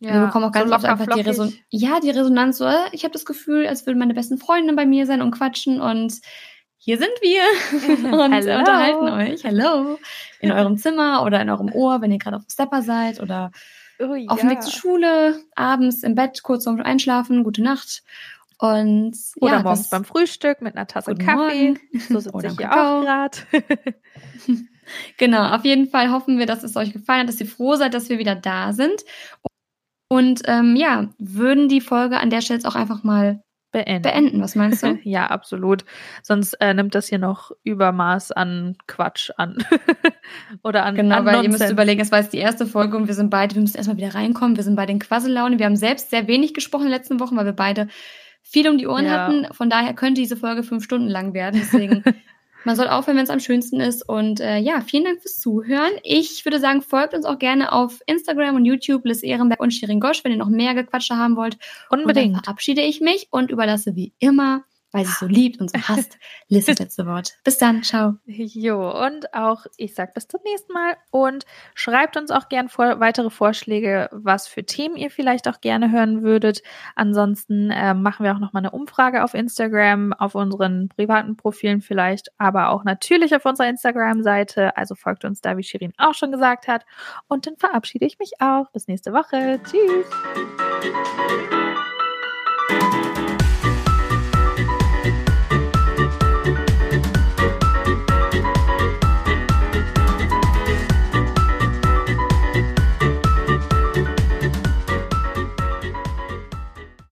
B: Ja, wir bekommen auch ganz so oft einfach die Resonanz. Ja, die Resonanz so, äh, ich habe das Gefühl, als würden meine besten Freunde bei mir sein und quatschen und hier sind wir und Hello. unterhalten euch. Hallo. In eurem Zimmer oder in eurem Ohr, wenn ihr gerade auf dem Stepper seid oder oh, ja. auf dem Weg zur Schule, abends im Bett, kurz vorm Einschlafen, gute Nacht. Und
A: oder ja, morgens beim Frühstück mit einer Tasse Kaffee. Morgen. So sitze ich hier auch gerade.
B: genau, auf jeden Fall hoffen wir, dass es euch gefallen hat, dass ihr froh seid, dass wir wieder da sind. Und ähm, ja, würden die Folge an der Stelle jetzt auch einfach mal beenden. beenden. Was meinst du?
A: ja, absolut. Sonst äh, nimmt das hier noch Übermaß an Quatsch an. Oder an
B: Genau,
A: an
B: weil Nonsens. ihr müsst überlegen, es war jetzt die erste Folge und wir sind beide, wir müssen erstmal wieder reinkommen. Wir sind bei den Quassellaune. Wir haben selbst sehr wenig gesprochen in den letzten Wochen, weil wir beide viel um die Ohren ja. hatten. Von daher könnte diese Folge fünf Stunden lang werden. Deswegen, man soll aufhören, wenn es am schönsten ist. Und äh, ja, vielen Dank fürs Zuhören. Ich würde sagen, folgt uns auch gerne auf Instagram und YouTube, Liz Ehrenberg und Shirin Gosch, wenn ihr noch mehr Gequatsche haben wollt. Unbedingt. Und dann verabschiede ich mich und überlasse wie immer weil sie so liebt und so hasst. Liz, das letzte Wort. Bis dann, ciao.
A: Jo, und auch ich sag bis zum nächsten Mal und schreibt uns auch gern vor, weitere Vorschläge, was für Themen ihr vielleicht auch gerne hören würdet. Ansonsten äh, machen wir auch nochmal eine Umfrage auf Instagram, auf unseren privaten Profilen vielleicht, aber auch natürlich auf unserer Instagram-Seite. Also folgt uns da, wie Shirin auch schon gesagt hat. Und dann verabschiede ich mich auch. Bis nächste Woche. Tschüss.